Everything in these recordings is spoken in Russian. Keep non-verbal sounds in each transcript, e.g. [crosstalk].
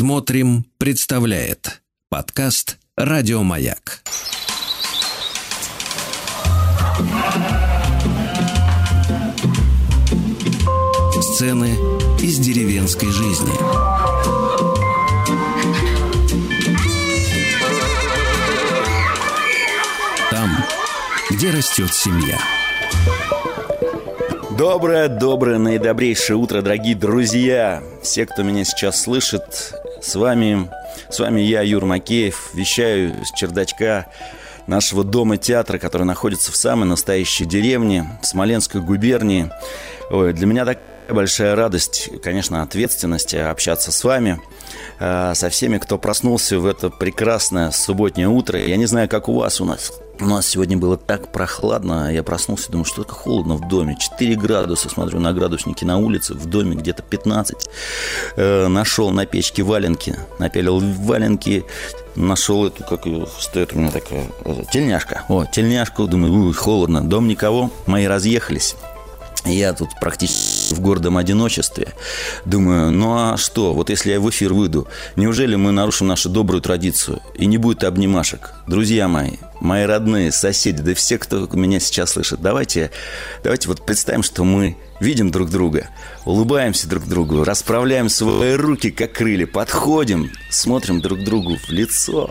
Смотрим, представляет подкаст Радиомаяк. Сцены из деревенской жизни. Там, где растет семья. Доброе, доброе, наидобрейшее утро, дорогие друзья. Все, кто меня сейчас слышит, с вами, с вами я, Юр Макеев, вещаю с чердачка нашего дома-театра, который находится в самой настоящей деревне, в Смоленской губернии. Ой, для меня такая большая радость, конечно, ответственность общаться с вами, э, со всеми, кто проснулся в это прекрасное субботнее утро. Я не знаю, как у вас у нас у нас сегодня было так прохладно, я проснулся, думаю, что такое холодно в доме. 4 градуса, смотрю на градусники на улице, в доме где-то 15. Э, нашел на печке валенки, напялил валенки, нашел эту, как ее стоит у меня такая, э, тельняшка. О, тельняшку, думаю, холодно, дом никого, мои разъехались. Я тут практически в гордом одиночестве. Думаю, ну а что, вот если я в эфир выйду, неужели мы нарушим нашу добрую традицию и не будет обнимашек? Друзья мои, мои родные, соседи, да все, кто меня сейчас слышит, давайте, давайте вот представим, что мы видим друг друга, улыбаемся друг другу, расправляем свои руки, как крылья, подходим, смотрим друг другу в лицо,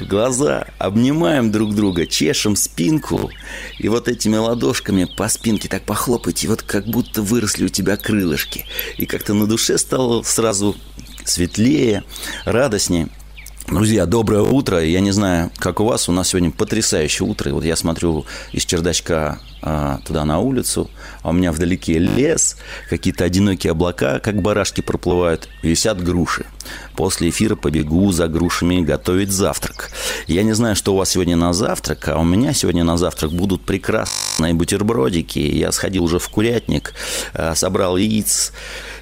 в глаза, обнимаем друг друга, чешем спинку, и вот этими ладошками по спинке так похлопайте, вот как будто выросли у тебя крылышки, и как-то на душе стало сразу светлее, радостнее. Друзья, доброе утро. Я не знаю, как у вас, у нас сегодня потрясающее утро. Вот я смотрю из чердачка а, туда на улицу, а у меня вдалеке лес, какие-то одинокие облака, как барашки проплывают, висят груши. После эфира побегу за грушами готовить завтрак. Я не знаю, что у вас сегодня на завтрак, а у меня сегодня на завтрак будут прекрасные бутербродики. Я сходил уже в курятник, а, собрал яиц.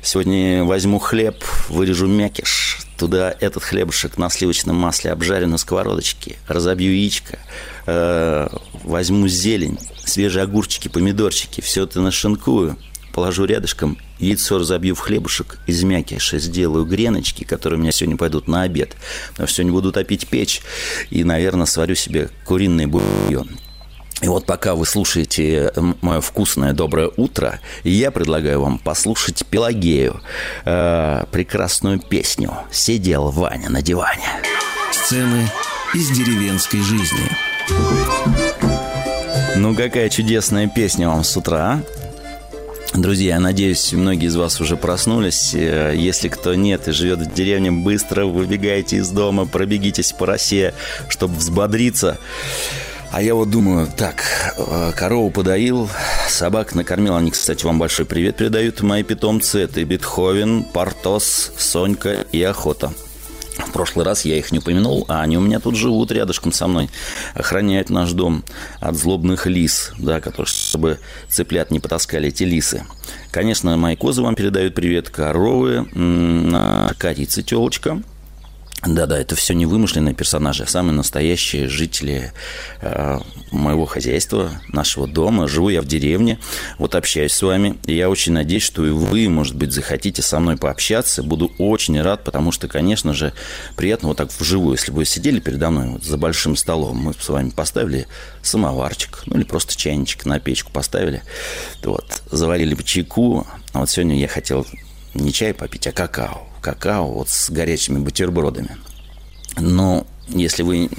Сегодня возьму хлеб, вырежу мякиш, Туда этот хлебушек на сливочном масле обжарю на сковородочке, разобью яичко, э, возьму зелень, свежие огурчики, помидорчики, все это нашинкую, положу рядышком, яйцо разобью в хлебушек, из мякиша сделаю греночки, которые у меня сегодня пойдут на обед. Что сегодня буду топить печь и, наверное, сварю себе куриный бульон. И вот пока вы слушаете мое вкусное доброе утро, я предлагаю вам послушать Пелагею, э, прекрасную песню «Сидел Ваня на диване». Сцены из деревенской жизни. Ну, какая чудесная песня вам с утра, а? Друзья, я надеюсь, многие из вас уже проснулись. Э, если кто нет и живет в деревне, быстро выбегайте из дома, пробегитесь по росе, чтобы взбодриться. А я вот думаю, так, э, корову подоил, собак накормил. Они, кстати, вам большой привет передают, мои питомцы. Это Бетховен, Портос, Сонька и Охота. В прошлый раз я их не упомянул, а они у меня тут живут рядышком со мной. Охраняют наш дом от злобных лис, да, которые, чтобы цыплят не потаскали эти лисы. Конечно, мои козы вам передают привет, коровы, корица телочка – да-да, это все не вымышленные персонажи, а самые настоящие жители э, моего хозяйства, нашего дома. Живу я в деревне, вот общаюсь с вами. И я очень надеюсь, что и вы, может быть, захотите со мной пообщаться. Буду очень рад, потому что, конечно же, приятно вот так вживую. Если бы вы сидели передо мной вот за большим столом, мы с вами поставили самоварчик, ну или просто чайничек на печку поставили, вот, заварили бы чайку. А вот сегодня я хотел не чай попить, а какао какао вот с горячими бутербродами. Но если вы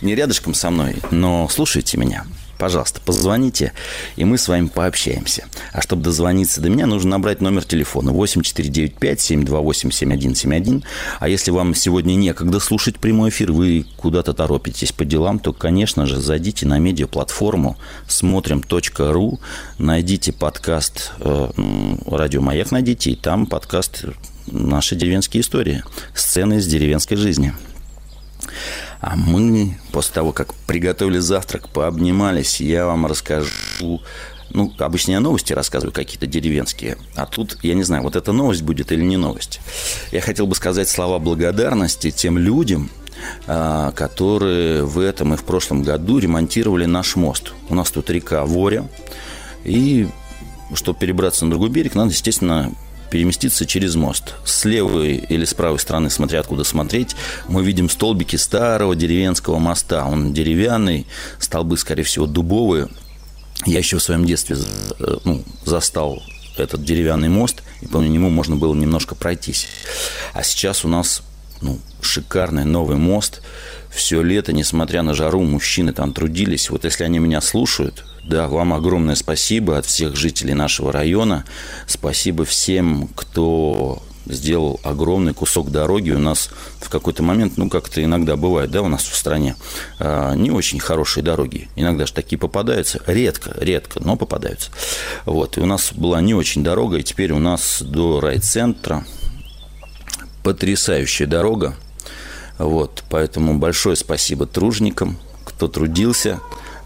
не рядышком со мной, но слушайте меня, пожалуйста, позвоните, и мы с вами пообщаемся. А чтобы дозвониться до меня, нужно набрать номер телефона 8495-728-7171. А если вам сегодня некогда слушать прямой эфир, вы куда-то торопитесь по делам, то, конечно же, зайдите на медиаплатформу смотрим.ру, найдите подкаст э, «Радио Маяк», найдите, и там подкаст наши деревенские истории, сцены из деревенской жизни. А мы, после того, как приготовили завтрак, пообнимались, я вам расскажу ну, обычно я новости рассказываю какие-то деревенские, а тут, я не знаю, вот эта новость будет или не новость. Я хотел бы сказать слова благодарности тем людям, а, которые в этом и в прошлом году ремонтировали наш мост. У нас тут река Воря, и чтобы перебраться на другой берег, надо, естественно, переместиться через мост. С левой или с правой стороны, смотря откуда смотреть, мы видим столбики старого деревенского моста. Он деревянный, столбы, скорее всего, дубовые. Я еще в своем детстве э, ну, застал этот деревянный мост, и по нему можно было немножко пройтись. А сейчас у нас ну, шикарный новый мост. Все лето, несмотря на жару, мужчины там трудились. Вот если они меня слушают, да, вам огромное спасибо от всех жителей нашего района. Спасибо всем, кто сделал огромный кусок дороги. У нас в какой-то момент, ну, как-то иногда бывает, да, у нас в стране а, не очень хорошие дороги. Иногда же такие попадаются. Редко, редко, но попадаются. Вот. И у нас была не очень дорога, и теперь у нас до райцентра потрясающая дорога. Вот. Поэтому большое спасибо тружникам, кто трудился,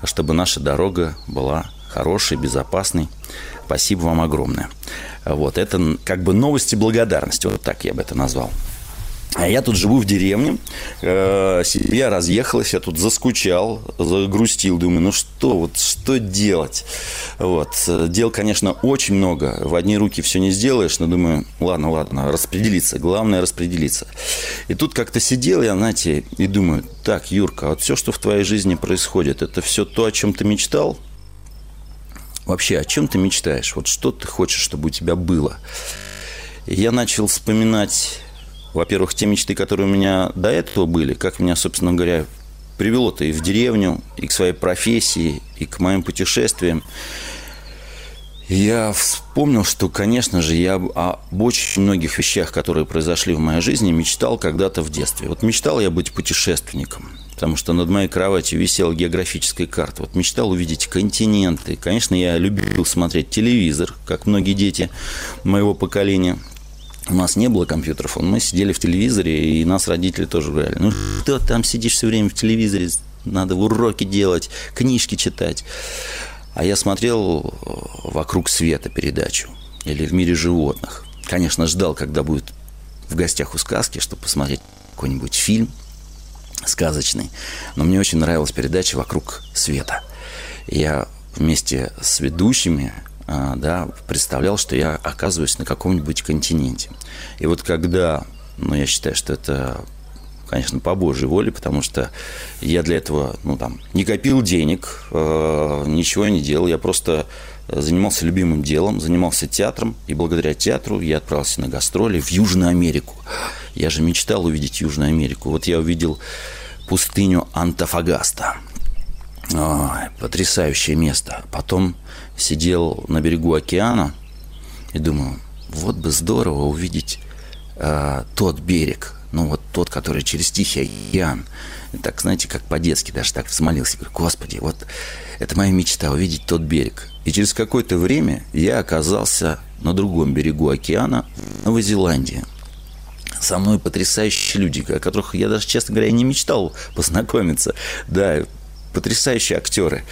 чтобы наша дорога была хорошей, безопасной. Спасибо вам огромное. Вот, это как бы новости благодарности, вот так я бы это назвал. А я тут живу в деревне, э, семья разъехалась, я тут заскучал, загрустил, думаю, ну что, вот что делать? Вот, дел, конечно, очень много, в одни руки все не сделаешь, но думаю, ладно, ладно, распределиться, главное распределиться. И тут как-то сидел я, знаете, и думаю, так, Юрка, вот все, что в твоей жизни происходит, это все то, о чем ты мечтал? Вообще, о чем ты мечтаешь? Вот что ты хочешь, чтобы у тебя было? И я начал вспоминать во-первых, те мечты, которые у меня до этого были, как меня, собственно говоря, привело-то и в деревню, и к своей профессии, и к моим путешествиям. Я вспомнил, что, конечно же, я об очень многих вещах, которые произошли в моей жизни, мечтал когда-то в детстве. Вот мечтал я быть путешественником, потому что над моей кроватью висела географическая карта. Вот мечтал увидеть континенты. Конечно, я любил смотреть телевизор, как многие дети моего поколения. У нас не было компьютеров, мы сидели в телевизоре, и нас родители тоже говорили, ну что там сидишь все время в телевизоре, надо уроки делать, книжки читать. А я смотрел э, «Вокруг света» передачу или «В мире животных». Конечно, ждал, когда будет в гостях у сказки, чтобы посмотреть какой-нибудь фильм сказочный. Но мне очень нравилась передача «Вокруг света». Я вместе с ведущими да, представлял, что я оказываюсь на каком-нибудь континенте. И вот когда, ну, я считаю, что это конечно, по Божьей воле, потому что я для этого, ну, там, не копил денег, э, ничего не делал, я просто занимался любимым делом, занимался театром, и благодаря театру я отправился на гастроли в Южную Америку. Я же мечтал увидеть Южную Америку. Вот я увидел пустыню Антофагаста. Ой, потрясающее место. Потом сидел на берегу океана и думаю, вот бы здорово увидеть э, тот берег, ну вот тот, который через Тихий океан. И так, знаете, как по-детски даже так взмолился. Говорю, Господи, вот это моя мечта, увидеть тот берег. И через какое-то время я оказался на другом берегу океана, в Новой Зеландии. Со мной потрясающие люди, о которых я даже, честно говоря, не мечтал познакомиться. Да, потрясающие актеры.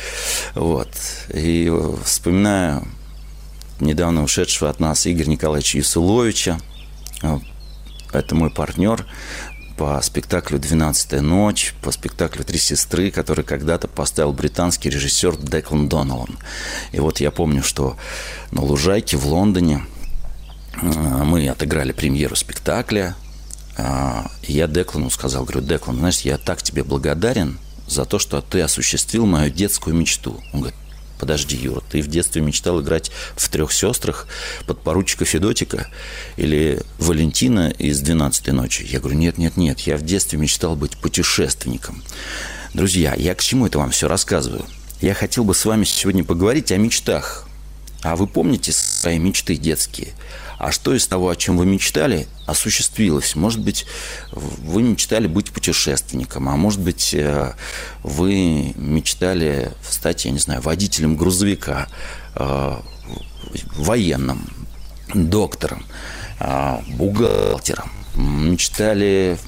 Вот. И вспоминаю недавно ушедшего от нас Игоря Николаевича Юсуловича. Это мой партнер по спектаклю «Двенадцатая ночь», по спектаклю «Три сестры», который когда-то поставил британский режиссер Деклан Доналан. И вот я помню, что на Лужайке в Лондоне а, мы отыграли премьеру спектакля, а, и я Деклану сказал, говорю, Деклан, знаешь, я так тебе благодарен за то, что ты осуществил мою детскую мечту. Он говорит, подожди, Юра, ты в детстве мечтал играть в трех сестрах под поручика Федотика или Валентина из «12 ночи». Я говорю, нет, нет, нет, я в детстве мечтал быть путешественником. Друзья, я к чему это вам все рассказываю? Я хотел бы с вами сегодня поговорить о мечтах. А вы помните свои мечты детские? А что из того, о чем вы мечтали, осуществилось? Может быть, вы мечтали быть путешественником, а может быть, э, вы мечтали стать, я не знаю, водителем грузовика, э, военным, доктором, э, бухгалтером, мечтали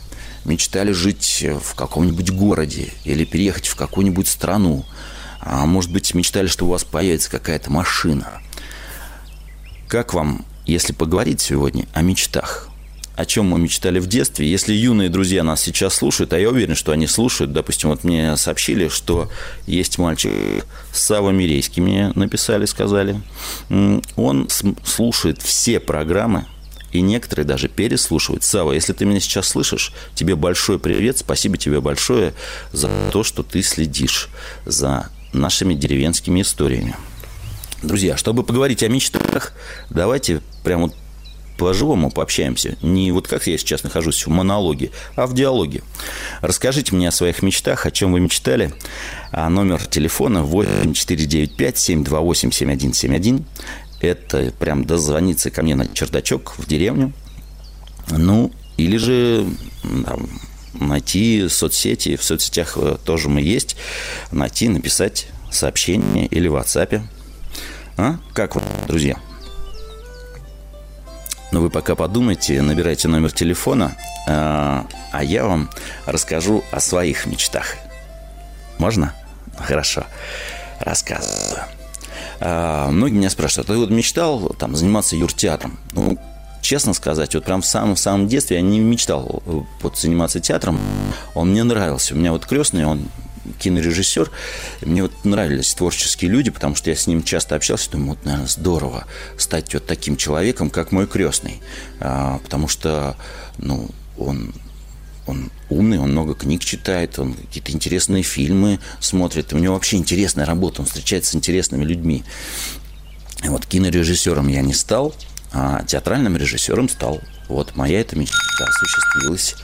мечтали жить в каком-нибудь городе или переехать в какую-нибудь страну. А может быть, мечтали, что у вас появится какая-то машина. Как вам если поговорить сегодня о мечтах, о чем мы мечтали в детстве. Если юные друзья нас сейчас слушают, а я уверен, что они слушают, допустим, вот мне сообщили, что есть мальчик Сава Мирейский, мне написали, сказали. Он слушает все программы и некоторые даже переслушивают. Сава, если ты меня сейчас слышишь, тебе большой привет, спасибо тебе большое за то, что ты следишь за нашими деревенскими историями. Друзья, чтобы поговорить о мечтах, давайте прямо по-живому пообщаемся. Не вот как я сейчас нахожусь в монологе, а в диалоге. Расскажите мне о своих мечтах, о чем вы мечтали. А номер телефона 8495-728-7171. Это прям дозвониться ко мне на чердачок в деревню. Ну, или же там, найти соцсети. В соцсетях э, тоже мы есть. Найти, написать сообщение или в WhatsApp. А? Как вы, друзья? Но вы пока подумайте, набирайте номер телефона, а, а я вам расскажу о своих мечтах. Можно? Хорошо. Рассказываю. А, многие меня спрашивают, а ты вот мечтал там заниматься юртеатром? Ну, честно сказать, вот прям в самом, в самом детстве я не мечтал вот, заниматься театром. Он мне нравился. У меня вот крестный, он кинорежиссер. Мне вот нравились творческие люди, потому что я с ним часто общался. Думаю, вот, наверное, здорово стать вот таким человеком, как мой крестный. А, потому что, ну, он он умный, он много книг читает, он какие-то интересные фильмы смотрит. У него вообще интересная работа, он встречается с интересными людьми. И вот кинорежиссером я не стал, а театральным режиссером стал. Вот моя эта мечта осуществилась.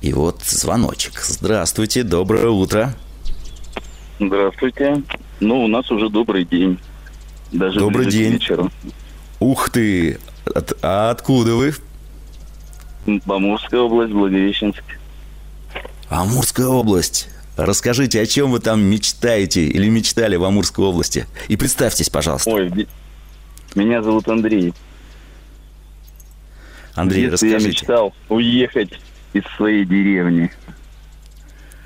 И вот звоночек. Здравствуйте, доброе утро. Здравствуйте. Ну, у нас уже добрый день. Даже добрый день. Вечера. Ух ты! От, а откуда вы? Амурская область, Благовещенск. Амурская область. Расскажите, о чем вы там мечтаете или мечтали в Амурской области? И представьтесь, пожалуйста. Ой, меня зовут Андрей. Андрей, расскажите. Я мечтал уехать из своей деревни.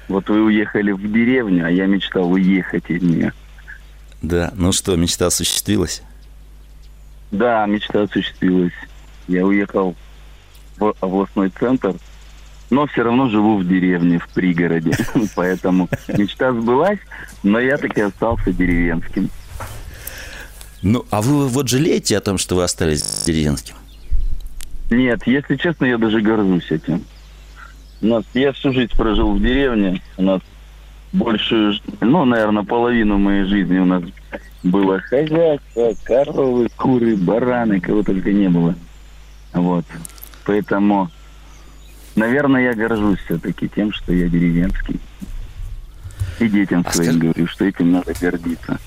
Вот вы уехали в деревню, а я мечтал уехать из нее. Да, ну что, мечта осуществилась? Да, мечта осуществилась. Я уехал в областной центр, но все равно живу в деревне, в пригороде. [laughs] Поэтому мечта сбылась, но я таки остался деревенским. Ну, а вы вот жалеете о том, что вы остались деревенским? Нет, если честно, я даже горжусь этим. У нас, я всю жизнь прожил в деревне. У нас большую, ну, наверное, половину моей жизни у нас было хозяйство, коровы, куры, бараны, кого только не было. Вот. Поэтому, наверное, я горжусь все-таки тем, что я деревенский. И детям а своим скажи... говорю, что этим надо гордиться.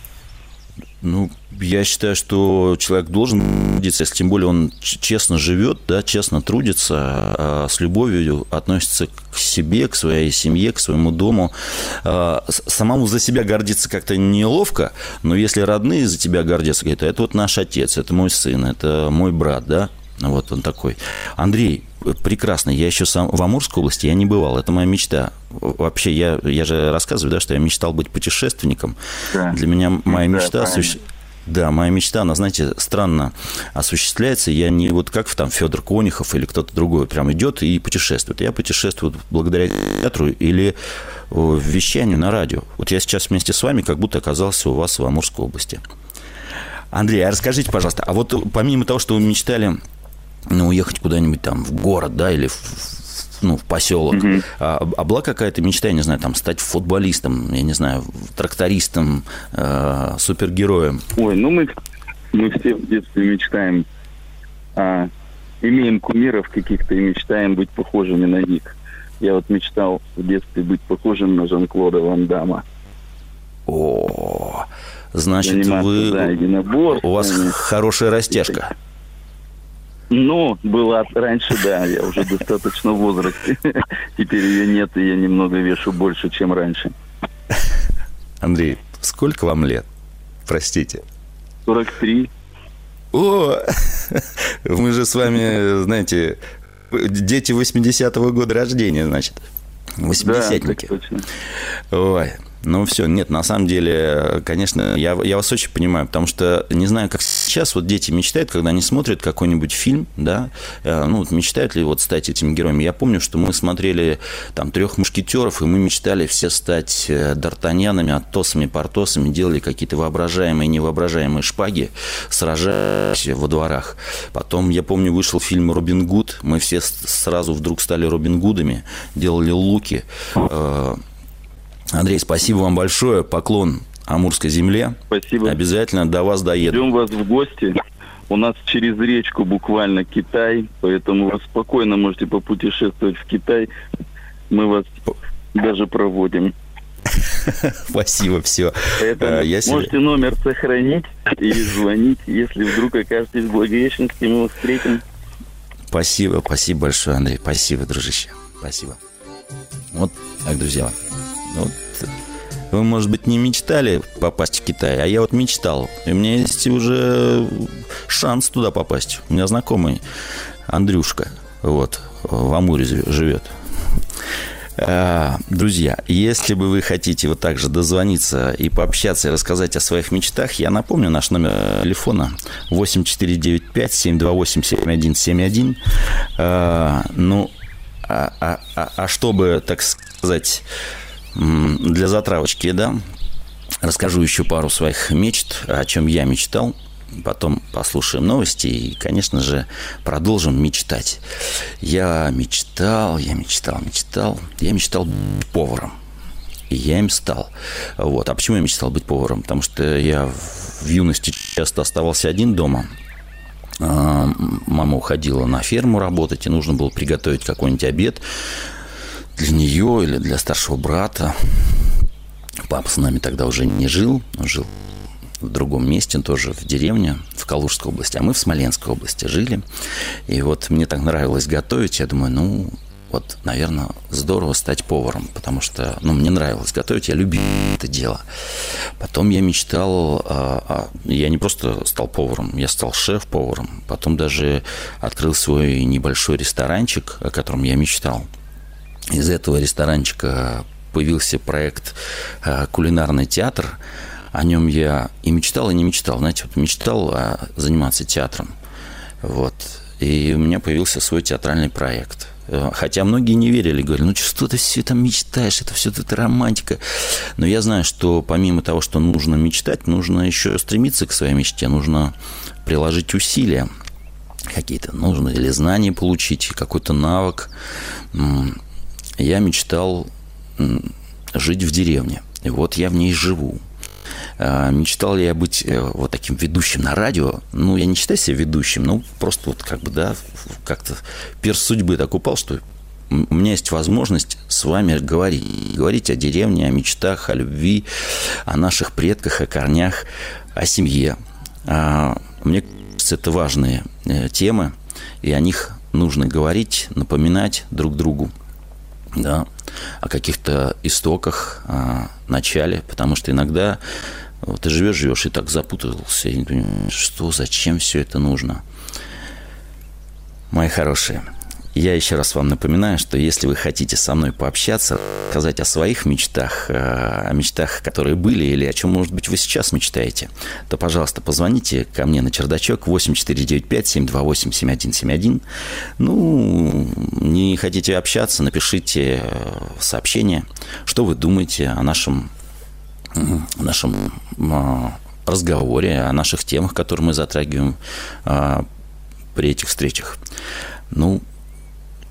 Ну, я считаю, что человек должен трудиться, если тем более он честно живет, да, честно трудится, а с любовью относится к себе, к своей семье, к своему дому. А, самому за себя гордиться как-то неловко, но если родные за тебя гордятся, говорят, это вот наш отец, это мой сын, это мой брат, да, вот он такой. Андрей, прекрасно. Я еще сам в Амурской области я не бывал. Это моя мечта. Вообще, я, я же рассказываю, да, что я мечтал быть путешественником. Да. Для меня моя мечта да, Да, моя мечта, она, знаете, странно осуществляется. Я не вот как там Федор Конихов или кто-то другой прям идет и путешествует. Я путешествую благодаря театру или вещанию на радио. Вот я сейчас вместе с вами как будто оказался у вас в Амурской области. Андрей, а расскажите, пожалуйста, а вот помимо того, что вы мечтали ну, уехать куда-нибудь там в город, да, или в, ну, в поселок. Mm-hmm. А, а была какая-то мечта, я не знаю, там, стать футболистом, я не знаю, трактористом, э, супергероем? Ой, ну мы, мы все в детстве мечтаем, а, имеем кумиров каких-то и мечтаем быть похожими на них. Я вот мечтал в детстве быть похожим на Жан-Клода Ван Дамма. О, значит, вы... Да, у вас хорошая растяжка. Ну, была раньше, да, я уже достаточно в возрасте. [laughs] Теперь ее нет, и я немного вешу больше, чем раньше. Андрей, сколько вам лет? Простите. 43. О, [laughs] мы же с вами, знаете, дети 80-го года рождения, значит. 80-ники. Да. Ой, Ну, все, нет, на самом деле, конечно, я, я вас очень понимаю, потому что не знаю, как сейчас вот дети мечтают, когда они смотрят какой-нибудь фильм, да, э, ну, вот мечтают ли вот стать этими героями. Я помню, что мы смотрели там трех мушкетеров, и мы мечтали все стать э, д'Артаньянами, Атосами, Портосами, делали какие-то воображаемые, невоображаемые шпаги, сражаясь во дворах. Потом, я помню, вышел фильм «Робин Гуд», мы все сразу вдруг стали Робин Гудами, делали луки, э, Андрей, спасибо вам большое. Поклон Амурской земле. Спасибо. Обязательно до вас доеду. Ждем вас в гости. У нас через речку буквально Китай, поэтому вы спокойно можете попутешествовать в Китай. Мы вас даже проводим. [laughs] Спасибо, все. Поэтому Я можете себе... номер сохранить и звонить, если вдруг окажетесь в Благовещенске, мы вас встретим. Спасибо, спасибо большое, Андрей. Спасибо, дружище. Спасибо. Вот так, друзья. Вот, вы, может быть, не мечтали попасть в Китай, а я вот мечтал. И у меня есть уже шанс туда попасть. У меня знакомый Андрюшка, вот, в Амуре живет. А, друзья, если бы вы хотите вот так же дозвониться и пообщаться и рассказать о своих мечтах, я напомню наш номер телефона 8495-728-7171. А, ну, а, а, а, а чтобы, так сказать, для затравочки, да, расскажу еще пару своих мечт, о чем я мечтал. Потом послушаем новости и, конечно же, продолжим мечтать. Я мечтал, я мечтал, мечтал. Я мечтал быть поваром. И я им стал. Вот. А почему я мечтал быть поваром? Потому что я в юности часто оставался один дома. А, мама уходила на ферму работать, и нужно было приготовить какой-нибудь обед для нее или для старшего брата. Папа с нами тогда уже не жил, он жил в другом месте, тоже в деревне, в Калужской области, а мы в Смоленской области жили. И вот мне так нравилось готовить, я думаю, ну, вот, наверное, здорово стать поваром, потому что, ну, мне нравилось готовить, я любил это дело. Потом я мечтал, а, а, я не просто стал поваром, я стал шеф-поваром. Потом даже открыл свой небольшой ресторанчик, о котором я мечтал – из этого ресторанчика появился проект э, «Кулинарный театр». О нем я и мечтал, и не мечтал. Знаете, вот мечтал а, заниматься театром. Вот. И у меня появился свой театральный проект. Э, хотя многие не верили, говорили, ну что ты все там мечтаешь, это все это романтика. Но я знаю, что помимо того, что нужно мечтать, нужно еще стремиться к своей мечте, нужно приложить усилия какие-то, нужно или знания получить, какой-то навык я мечтал жить в деревне. И вот я в ней живу. А, мечтал ли я быть э, вот таким ведущим на радио? Ну, я не считаю себя ведущим, ну, просто вот как бы, да, как-то перс судьбы так упал, что у меня есть возможность с вами говорить. Говорить о деревне, о мечтах, о любви, о наших предках, о корнях, о семье. А, мне кажется, это важные э, темы, и о них нужно говорить, напоминать друг другу да, о каких-то истоках, о начале, потому что иногда ты живешь, живешь и так запутался, и не понимаешь, что, зачем все это нужно. Мои хорошие – я еще раз вам напоминаю, что если вы хотите со мной пообщаться, сказать о своих мечтах, э, о мечтах, которые были, или о чем, может быть, вы сейчас мечтаете, то, пожалуйста, позвоните ко мне на чердачок 8495-728-7171. Ну, не хотите общаться, напишите э, сообщение, что вы думаете о нашем, о нашем э, разговоре, о наших темах, которые мы затрагиваем при этих встречах. Ну,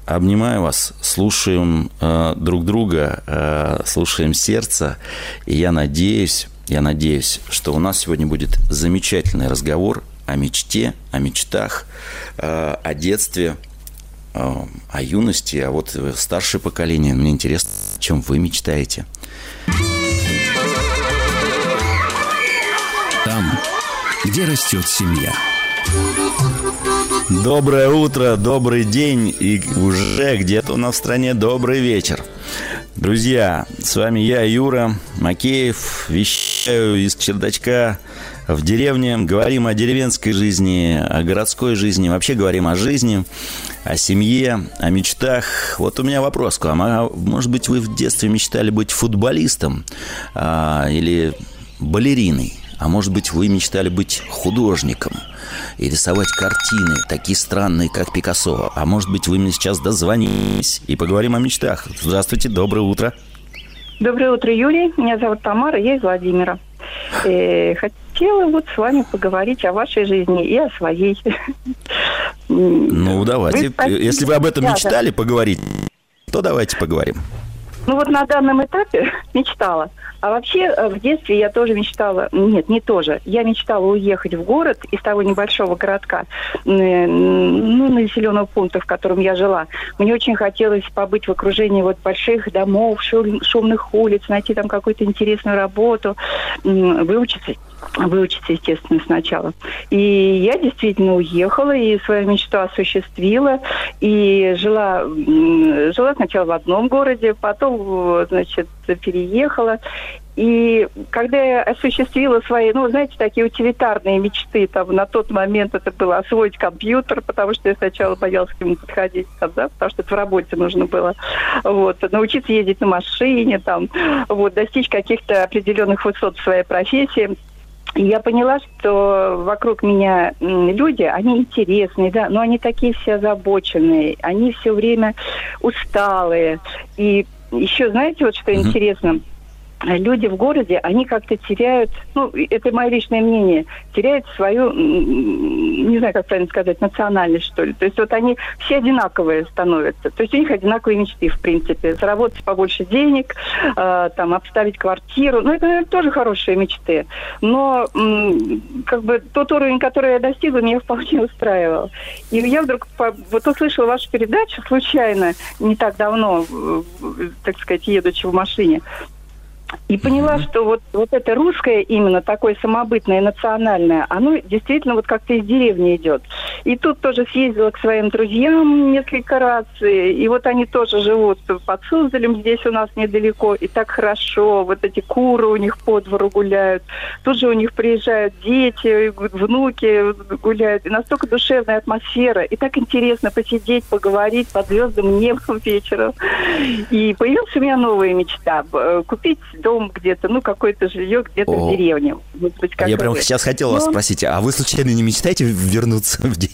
Обнимаю вас, слушаем э, друг друга, э, слушаем сердце, и я надеюсь, я надеюсь, что у нас сегодня будет замечательный разговор о мечте, о мечтах, э, о детстве, э, о юности, а вот старшее поколение. Мне интересно, чем вы мечтаете. Там, где растет семья. Доброе утро, добрый день и уже где-то у нас в стране добрый вечер. Друзья, с вами я, Юра Макеев, вещаю из чердачка в деревне. Говорим о деревенской жизни, о городской жизни, вообще говорим о жизни, о семье, о мечтах. Вот у меня вопрос к вам. А может быть, вы в детстве мечтали быть футболистом а, или балериной? А может быть, вы мечтали быть художником и рисовать картины, такие странные, как Пикассо. А может быть, вы мне сейчас дозвонились и поговорим о мечтах. Здравствуйте, доброе утро. Доброе утро, Юрий. Меня зовут Тамара, я из Владимира. И э, хотела вот с вами поговорить о вашей жизни и о своей. Ну, давайте. Вы, Если вы об этом мечтали поговорить, то давайте поговорим. Ну вот на данном этапе [laughs] мечтала. А вообще э, в детстве я тоже мечтала, нет, не тоже, я мечтала уехать в город из того небольшого городка, ну, населенного пункта, в котором я жила. Мне очень хотелось побыть в окружении вот больших домов, шум, шумных улиц, найти там какую-то интересную работу, выучиться выучиться, естественно, сначала. И я действительно уехала и свою мечту осуществила. И жила, жила сначала в одном городе, потом, значит, переехала. И когда я осуществила свои, ну, знаете, такие утилитарные мечты, там, на тот момент это было освоить компьютер, потому что я сначала боялась к нему подходить, там, да, потому что это в работе нужно было, вот, научиться ездить на машине, там, вот, достичь каких-то определенных высот в своей профессии, я поняла, что вокруг меня люди, они интересные, да, но они такие все озабоченные, они все время усталые. И еще, знаете, вот что uh-huh. интересно – люди в городе, они как-то теряют, ну, это мое личное мнение, теряют свою, не знаю, как правильно сказать, национальность, что ли. То есть вот они все одинаковые становятся. То есть у них одинаковые мечты, в принципе. Заработать побольше денег, э, там, обставить квартиру. Ну, это, наверное, тоже хорошие мечты. Но как бы тот уровень, который я достигла, меня вполне устраивал. И я вдруг вот услышала вашу передачу случайно, не так давно, так сказать, едучи в машине. И поняла, что вот, вот это русское именно, такое самобытное, национальное, оно действительно вот как-то из деревни идет. И тут тоже съездила к своим друзьям несколько раз, и, вот они тоже живут под Суздалем, здесь у нас недалеко, и так хорошо, вот эти куры у них по двору гуляют, тут же у них приезжают дети, внуки гуляют, и настолько душевная атмосфера, и так интересно посидеть, поговорить под звездным небом [laughs] вечером. И появилась у меня новая мечта – купить дом где-то, ну, какое-то жилье где-то О. в деревне. Может быть, как Я прям сейчас хотел вас ну, спросить, а вы случайно не мечтаете вернуться в деревню?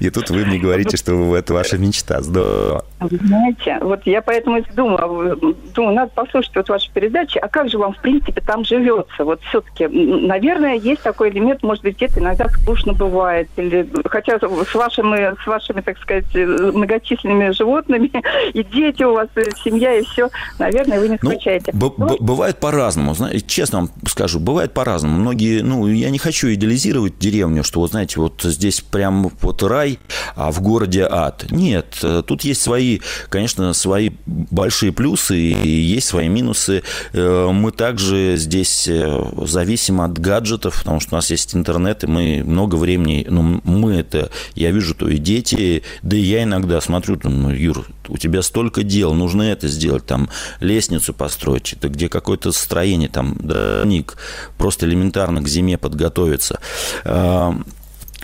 И тут вы мне говорите, что это ваша мечта. Здорово. Знаете, вот я поэтому и думала, думаю, надо послушать вот ваши передачи, а как же вам, в принципе, там живется? Вот все-таки, наверное, есть такой элемент, может быть, где-то иногда скучно бывает, или хотя с вашими, с вашими, так сказать, многочисленными животными, [laughs] и дети у вас, и семья, и все, наверное, вы не ну, скучаете. Ну, б- бывает по-разному, знаете, честно вам скажу, бывает по-разному. Многие, ну, я не хочу идеализировать деревню, что, вот знаете, вот здесь прям вот рай, а в городе ад. Нет, тут есть свои, конечно, свои большие плюсы и есть свои минусы. Э, мы также здесь э, зависим от гаджетов, потому что у нас есть интернет, и мы много времени, ну, мы это, я вижу, то и дети, да и я иногда смотрю, ну, Юр, у тебя столько дел, нужно это сделать, там, лестницу построить, это где какое-то строение, там, да, ник, просто элементарно к зиме подготовиться.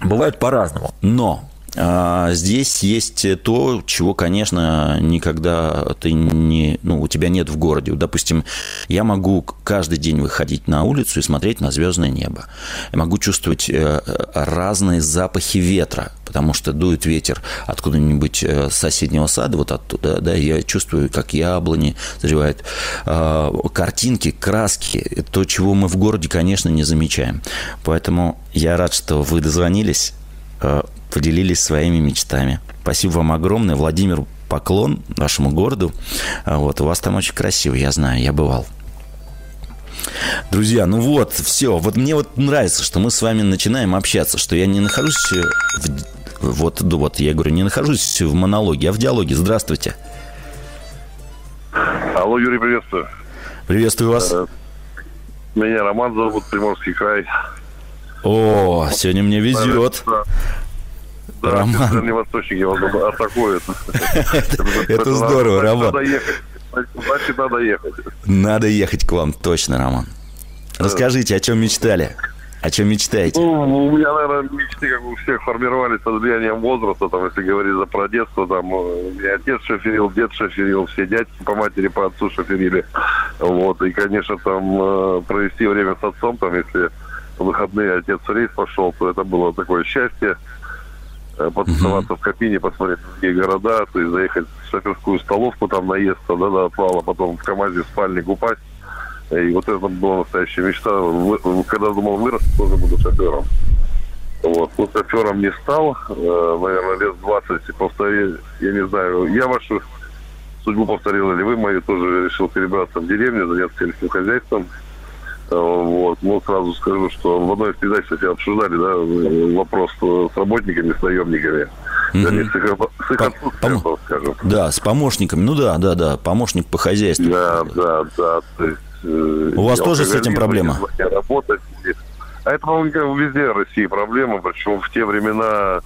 Бывает по-разному, но здесь есть то, чего, конечно, никогда ты не, ну, у тебя нет в городе. Допустим, я могу каждый день выходить на улицу и смотреть на звездное небо. Я могу чувствовать э, разные запахи ветра, потому что дует ветер откуда-нибудь э, соседнего сада, вот оттуда, да, я чувствую, как яблони зревают. А, картинки, краски, то, чего мы в городе, конечно, не замечаем. Поэтому я рад, что вы дозвонились э, поделились своими мечтами. Спасибо вам огромное. Владимир, поклон нашему городу. А вот, у вас там очень красиво, я знаю, я бывал. Друзья, ну вот, все. Вот мне вот нравится, что мы с вами начинаем общаться, что я не нахожусь в, вот, вот, я говорю, не нахожусь в монологе, а в диалоге. Здравствуйте. Алло, Юрий, приветствую. Приветствую вас. Э, меня Роман зовут, Приморский край. О, сегодня мне везет. Да, Роман. Дальневосточники вас атакуют. [laughs] Это здорово, Роман. значит, надо ехать. Надо ехать к вам, точно, Роман. Расскажите, о чем мечтали? О чем мечтаете? Ну, у меня, наверное, мечты, как у всех, формировались под влиянием возраста. Там, если говорить за про детство, там, э, и отец шоферил, дед шоферил, все дядьки по матери, по отцу шоферили. Вот, и, конечно, там, э, провести время с отцом, там, если в выходные отец в рейс пошел, то это было такое счастье. Э, Потусоваться в кабине, посмотреть другие города, то есть заехать в шоферскую столовку, там наесться, да, до отвала, потом в КамАЗе в спальник упасть. И вот это была настоящая мечта. Когда думал, вырос, тоже буду шофером. Вот. Ну, шофером не стал, э, наверное, лет 20 повторил, я не знаю, я вашу судьбу повторил, или вы мою тоже решил перебраться в деревню, заняться сельским хозяйством. Э, Вот. Ну, сразу скажу, что в одной из передач, кстати, обсуждали, да, вопрос с работниками, с наемниками. Вернее, с их, с их отсутствием, скажем. Да, с помощниками. Ну да, да, да, помощник по хозяйству. Да, да, да. То есть, э, У вас тоже с этим проблема? Работать. А это, по-моему, везде в России проблема, причем в те времена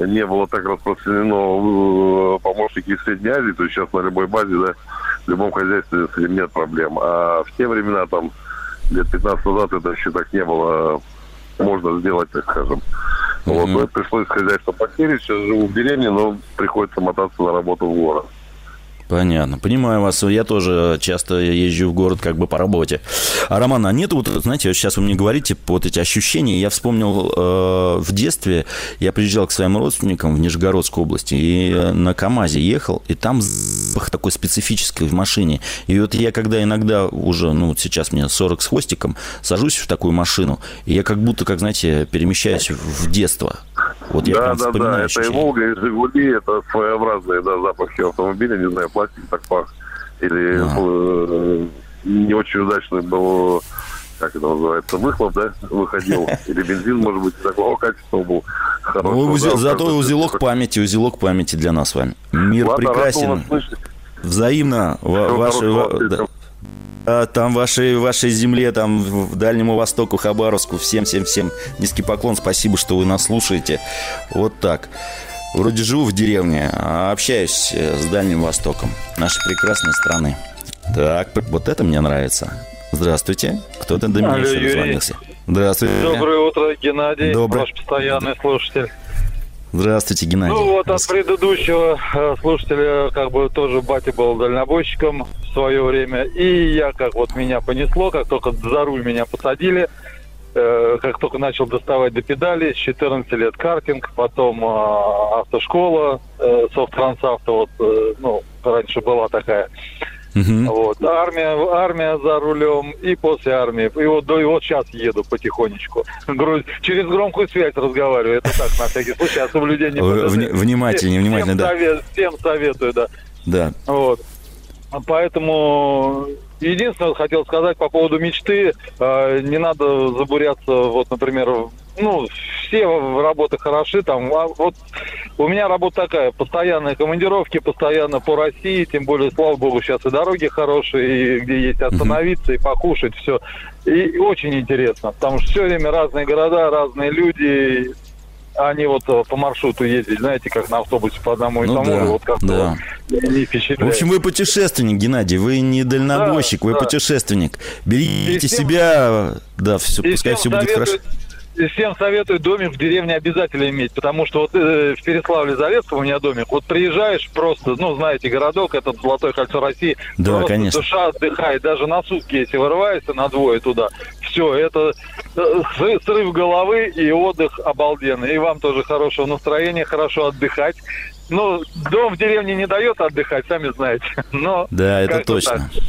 не было так распространено э, помощники из Средней Азии, то есть сейчас на любой базе, да, в любом хозяйстве с этим нет проблем. А в те времена, там, лет 15 назад это еще так не было можно сделать, так скажем. Вот, Мгм. ну, пришлось хозяйство потерять, сейчас живу в деревне, но приходится мотаться на работу в город. Понятно. Понимаю вас. Я тоже часто езжу в город как бы по работе. А, Роман, а нет вот, знаете, вот сейчас вы мне говорите вот эти ощущения. Я вспомнил э, в детстве, я приезжал к своим родственникам в Нижегородскую область и э, на КАМАЗе ехал, и там запах такой специфический в машине. И вот я когда иногда уже, ну вот сейчас мне 40 с хвостиком, сажусь в такую машину, и я как будто, как знаете, перемещаюсь в детство. Вот я да, да, да, это и. Волга, и Жигули, это своеобразные да, запахи автомобиля, не знаю, пластик так пах. Или Да. э, не очень удачный был, как это называется, выхлоп, да, выходил. [laughs] Или бензин, может быть, такого качества был. хорошего, Ну, узе- да, зато узелок памяти, узелок памяти для нас с вами. Мир Ладно, прекрасен. Взаимно. Ваши, да. А, Там вашей, вашей земле, там в Дальнему Востоку, Хабаровску. Всем, всем, всем низкий поклон. Спасибо, что вы нас слушаете. Вот так. Вроде живу в деревне, а общаюсь э, с Дальним Востоком. Нашей прекрасной страны. Так, вот это мне нравится. Здравствуйте. Кто-то до меня Алло, еще дозвонился. Здравствуйте. Доброе утро, Геннадий, Доброе. ваш постоянный слушатель. Здравствуйте, Геннадий. Ну вот от предыдущего э, слушателя, как бы тоже батя был дальнобойщиком в свое время, и я, как вот меня понесло, как только за руль меня посадили, э, как только начал доставать до педали, с 14 лет картинг, потом э, автошкола, э, софт-трансавто, вот, э, ну, раньше была такая. Мгм. Вот. Армия, армия за рулем и после армии. И вот, и вот сейчас еду потихонечку. Гру- Через громкую связь разговариваю. Это так, на всякий случай, о соблюдении Вы ПДД. вни- внимательнее, внимательно, да. совет- всем советую, да. Да. Вот. А Поэтому единственное, хотел сказать по поводу мечты, э, не надо забуряться, вот, например, ну, все работы хороши, там, а вот у меня работа такая, постоянные командировки, постоянно по России, тем более, слава богу, сейчас и дороги хорошие, и где есть остановиться, и покушать, все. И очень интересно, потому что все время разные города, разные люди, они вот э, по маршруту ездить, знаете, как на автобусе по одному и Ну тому, да, вот как-то да. вот не В впечатляет. общем, вы путешественник, Геннадий, вы не дальнобойщик, Да, вы да. путешественник. Берегите И всем- себя, да, все, И пускай все будет хорошо. Всем советую домик в деревне обязательно иметь, потому что вот э, в Переславле-Зарецком у меня домик. Вот приезжаешь просто, ну, знаете, городок, этот Золотое кольцо России. Да, просто конечно. душа отдыхает, даже на сутки, если вырываешься на двое туда. Все, это э, срыв, головы и отдых обалденный. И вам тоже хорошего настроения, хорошо отдыхать. Ну, дом в деревне не дает отдыхать, сами знаете. [laughs] Но Да, это точно. так.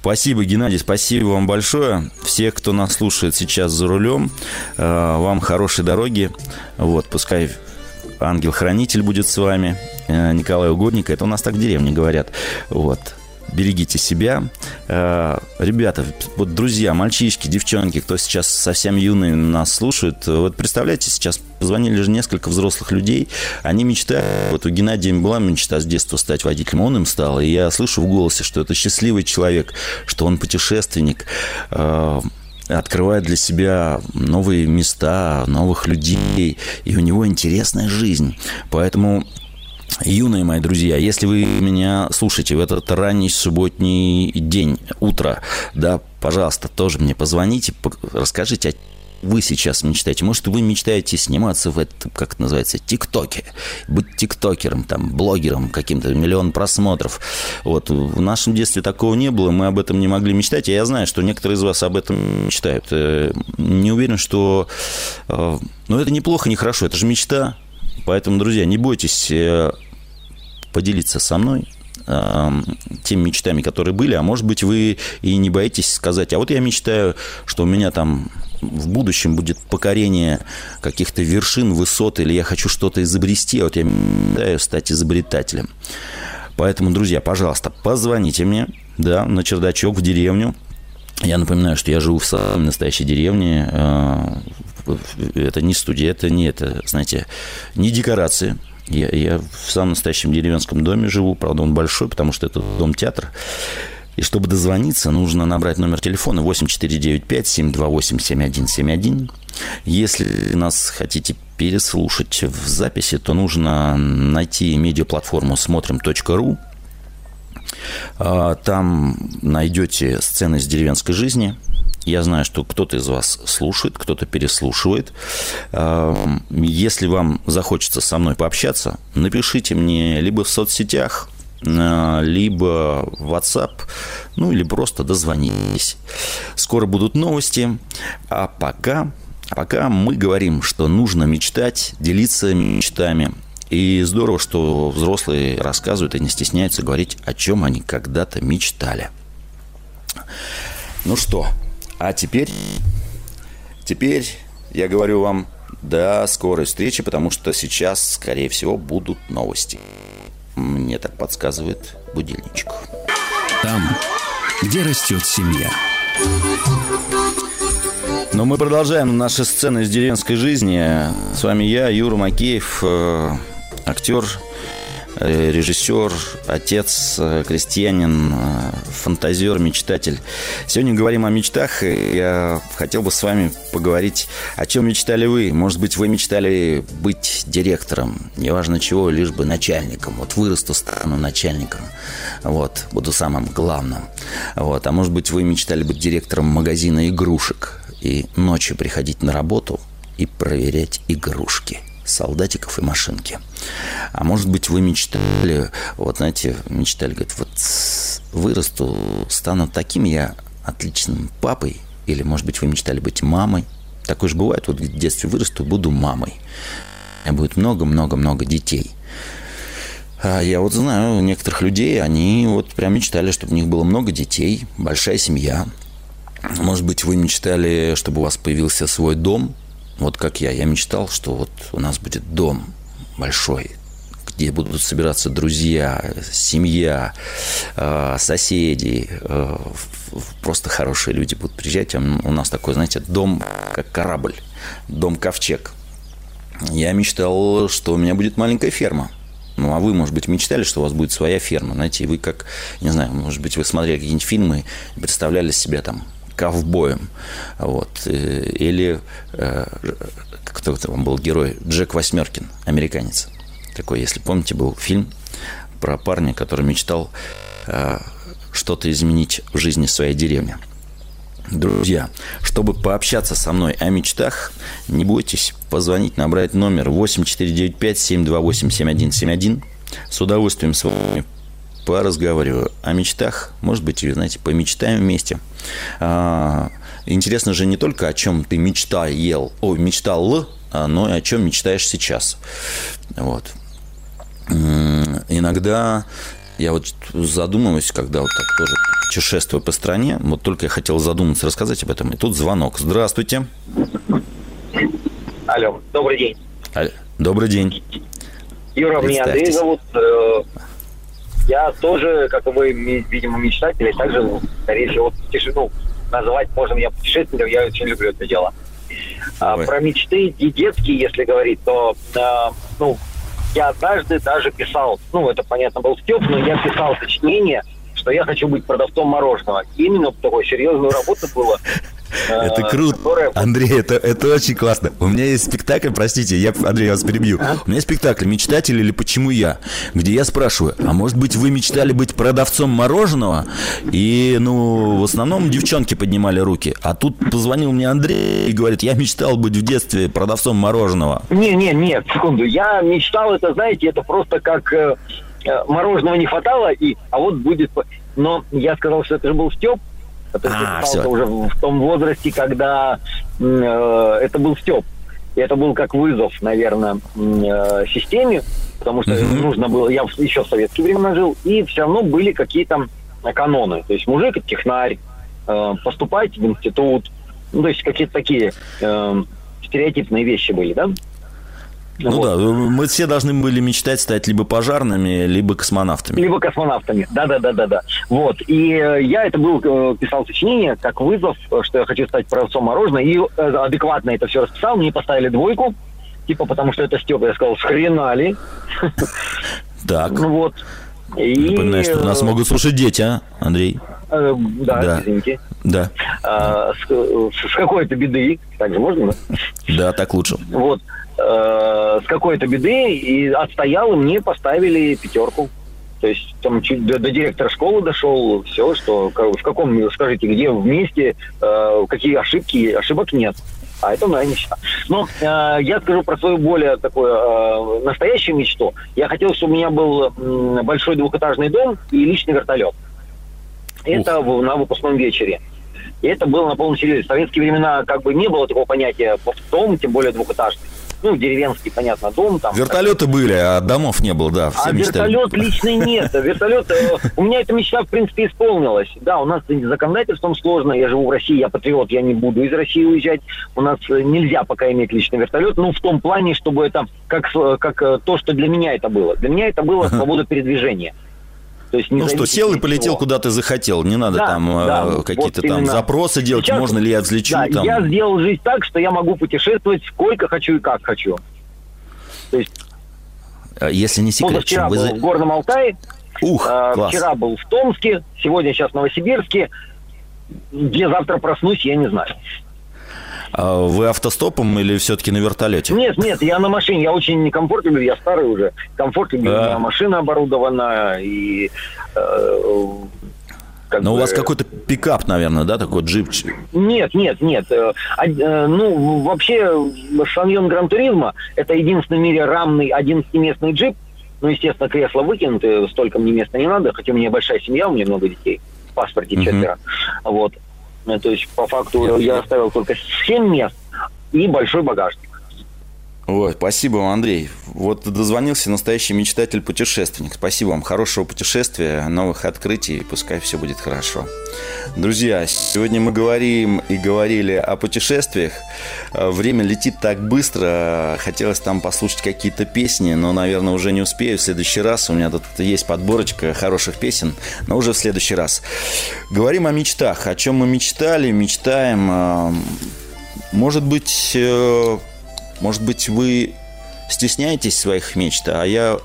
Спасибо, Геннадий, спасибо вам большое. Всех, кто нас слушает сейчас за рулем, э, вам хорошей дороги. Вот, пускай ангел-хранитель будет с вами, э, Николай Угодник. Это у нас так в деревне говорят. Вот. Берегите себя. Э, Ребята, вот друзья, мальчишки, девчонки, кто сейчас совсем юные нас слушают, вот представляете, сейчас позвонили же несколько взрослых людей, они мечтают, вот у Геннадия была мечта с детства стать водителем, он им стал, и я слышу в голосе, что это счастливый человек, что он путешественник, э, открывает для себя новые места, новых людей, и у него интересная жизнь. Поэтому Юные мои друзья, если вы меня слушаете в этот ранний субботний день, утро, да, пожалуйста, тоже мне позвоните, расскажите, вы сейчас мечтаете? Может, вы мечтаете сниматься в этом, как это называется, ТикТоке? Быть тиктокером, там, блогером, каким-то миллион просмотров. Вот. В нашем детстве такого не было, мы об этом не могли мечтать. И я знаю, что некоторые из вас об этом мечтают. Э, не уверен, что... Э, Но ну, это неплохо, не хорошо, это же мечта. Поэтому, друзья, не бойтесь э, поделиться со мной теми мечтами, которые были, а может быть, вы и не боитесь сказать, а вот я мечтаю, что у меня там в будущем будет покорение каких-то вершин, высот, или я хочу что-то изобрести, а вот я мечтаю стать изобретателем. Поэтому, друзья, пожалуйста, позвоните мне, да, на чердачок в деревню. Я напоминаю, что я живу в самой настоящей деревне. Это не студия, это не это, знаете, не декорации. Я, я в самом настоящем деревенском доме живу, правда, он большой, потому что это дом-театр. И чтобы дозвониться, нужно набрать номер телефона 8495-728-7171. Если нас хотите переслушать в записи, то нужно найти медиаплатформу смотрим.ру. А, там найдете сцены из деревенской жизни. Я знаю, что кто-то из вас слушает, кто-то переслушивает. А, если вам захочется со мной пообщаться, напишите мне либо в соцсетях, Э, либо WhatsApp, ну или просто дозвонились. Скоро будут новости, а пока, а пока мы говорим, что нужно мечтать, делиться мечтами. И здорово, что взрослые рассказывают и не стесняются говорить, о чем они когда-то мечтали. Ну что, а теперь, теперь я говорю вам до скорой встречи, потому что сейчас, скорее всего, будут новости. Мне так подсказывает будильничек. Там, где растет семья. Но мы продолжаем наши сцены из деревенской жизни. С вами я, Юра Макеев, э, актер, Э, режиссер, отец, э, крестьянин, э, фантазер, мечтатель. Сегодня говорим о мечтах. Я хотел бы с вами поговорить, о чем мечтали вы. Может быть, вы мечтали быть директором, неважно чего, лишь бы начальником. Вот вырасту, стану начальником. Вот, буду самым главным. Вот. А может быть, вы мечтали быть директором магазина игрушек и ночью приходить на работу и проверять игрушки – солдатиков и машинки. А может быть, вы мечтали, вот знаете, мечтали, говорит, вот вырасту, стану таким я отличным папой, или, может быть, вы мечтали быть мамой. Такое же бывает, вот в детстве вырасту, буду мамой. У меня будет много-много-много детей. А я вот знаю некоторых людей, они вот прям мечтали, чтобы у них было много детей, большая семья. Может быть, вы мечтали, чтобы у вас появился свой дом, вот как я. Я мечтал, что вот у нас будет дом большой, где будут собираться друзья, семья, э, соседи, э, просто хорошие люди будут приезжать. У нас такой, знаете, дом как корабль, дом ковчег. Я мечтал, что у меня будет маленькая ферма. Ну, а вы, может быть, мечтали, что у вас будет своя ферма, знаете, и вы как, не знаю, может быть, вы смотрели какие-нибудь фильмы и представляли себя там ковбоем. Вот. Э, или э, кто там был герой? Джек Восьмеркин, американец. Такой, если помните, был фильм про парня, который мечтал э, что-то изменить в жизни своей деревни. Друзья, чтобы пообщаться со мной о мечтах, не бойтесь позвонить, набрать номер 8495-728-7171. С удовольствием с вами поразговариваю о мечтах. Может быть, знаете, помечтаем вместе. А, интересно же не только о чем ты мечтал, о, мечтал, а, но и о чем мечтаешь сейчас. Вот. Иногда я вот задумываюсь, когда вот так тоже путешествую по стране, вот только я хотел задуматься, рассказать об этом, и тут звонок. Здравствуйте. Алло, добрый день. Алло, добрый день. Юра, меня Андрей зовут. Я тоже, как и вы, видимо, мечтатель, и также, скорее всего, тишину называть можно меня путешественником, я очень люблю это дело. А, про мечты и детские, если говорить, то, а, ну, я однажды даже писал, ну, это, понятно, был Степ, но я писал сочинение, что я хочу быть продавцом мороженого. Именно такой серьезную работу было. [laughs] Это круто. Андрей, это, это очень классно. У меня есть спектакль, простите, я, Андрей, я вас перебью. А? У меня есть спектакль «Мечтатель» или «Почему я?», где я спрашиваю, а может быть вы мечтали быть продавцом мороженого? И, ну, в основном девчонки поднимали руки. А тут позвонил мне Андрей и говорит, я мечтал быть в детстве продавцом мороженого. Не, не, нет, секунду. Я мечтал, это, знаете, это просто как э, э мороженого не хватало, и, а вот будет... Но я сказал, что это же был Степ, который а, все. уже в том возрасте, когда э, это был Степ. И это был как вызов, наверное, э, системе, потому что mm-hmm. нужно было, я еще в советские времена жил, и все равно были какие-то каноны. То есть мужик – технарь, э, поступать в институт, ну, то есть какие-то такие э, стереотипные вещи были, да? Ну вот. да, мы все должны были мечтать стать либо пожарными, либо космонавтами. Либо космонавтами, да-да-да-да-да. Вот, и э, я это был, э, писал сочинение как вызов, что я хочу стать продавцом мороженого, и э, адекватно это все расписал, мне поставили двойку, типа потому что это Степа, я сказал, схренали. Так. Ну вот. И... Напоминаю, что нас могут слушать дети, а, Андрей? Э, да, да, извините. Да. А, с, с какой-то беды, так же можно, да? Да, так лучше. Вот. Э, с какой-то беды и отстоял, и мне поставили пятерку. То есть там чуть до, до директора школы дошел, все, что в каком, скажите, где вместе, э, какие ошибки, ошибок нет. А это моя мечта. Но э, я скажу про свою более такую э, настоящую мечту. Я хотел, чтобы у меня был э, большой двухэтажный дом и личный вертолет. Это в, на выпускном вечере. И это было на полном серьезе. В советские времена как бы не было такого понятия дом, тем более двухэтажный ну, деревенский, понятно, дом там. Вертолеты были, а домов не было, да, А мечтали. вертолет личный нет. Вертолет, э, у меня эта мечта, в принципе, исполнилась. Да, у нас законодательством сложно, я живу в России, я патриот, я не буду из России уезжать. У нас э, нельзя пока иметь личный вертолет, ну, в том плане, чтобы это, как, как э, то, что для меня это было. Для меня это было [laughs] свобода передвижения. То есть ну что, сел и полетел, куда ты захотел. Не надо да, там да, какие-то вот там именно. запросы делать, Сейчас, можно ли я взлечу. Да, там. я сделал жизнь так, что я могу путешествовать сколько хочу и как хочу. То есть... А если не секрет, чем вы... в Горном Алтае, Ух, а, класс. вчера был в Томске, сегодня сейчас в Новосибирске. Где завтра проснусь, я не знаю. А вы автостопом или все-таки на вертолете? Нет, нет, я на машине. Я очень некомфорт люблю, я старый уже. Комфорт люблю. А. Машина оборудована и... Э, как Но бы... у вас какой-то пикап, наверное, да, такой джип? Нет, нет, нет. Э, э, ну, вообще, Шаньон Гран Туризма – это единственный в мире рамный 11-местный джип. Ну, естественно, кресло выкинуты, столько мне места не надо, хотя у меня большая семья, у меня много детей, в паспорте четверо. Uh-huh. Вот. Э, то есть, по факту, я оставил только 7 мест и большой багажник. Ой, спасибо вам, Андрей. Вот дозвонился настоящий мечтатель-путешественник. Спасибо вам. Хорошего путешествия, новых открытий. Пускай все будет хорошо. Друзья, сегодня мы говорим и говорили о путешествиях. Э, время летит так быстро. Хотелось там послушать какие-то песни, но, наверное, уже не успею. В следующий раз у меня тут есть подборочка хороших песен, но уже в следующий раз. Говорим о мечтах. О чем мы мечтали, мечтаем. Э, может быть, э, может быть, вы стесняетесь своих мечт, а я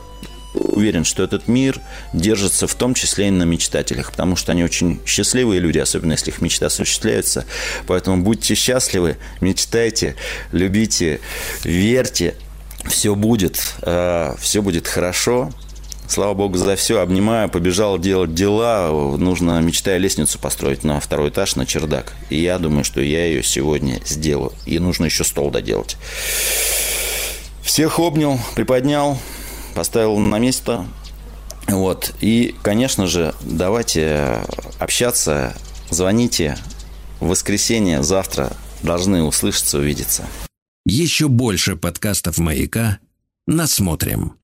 уверен, что этот мир держится в том числе и на мечтателях, потому что они очень счастливые люди, особенно если их мечты осуществляются. Поэтому будьте счастливы, мечтайте, любите, верьте, все будет, э, все будет хорошо. Слава богу за все. Обнимаю, побежал делать дела. Нужно, мечтая лестницу построить на второй этаж, на чердак. И я думаю, что я ее сегодня сделаю. И нужно еще стол доделать. Всех обнял, приподнял, поставил на место. Вот. И, конечно же, давайте общаться, звоните. В воскресенье, завтра должны услышаться, увидеться. Еще больше подкастов «Маяка» насмотрим.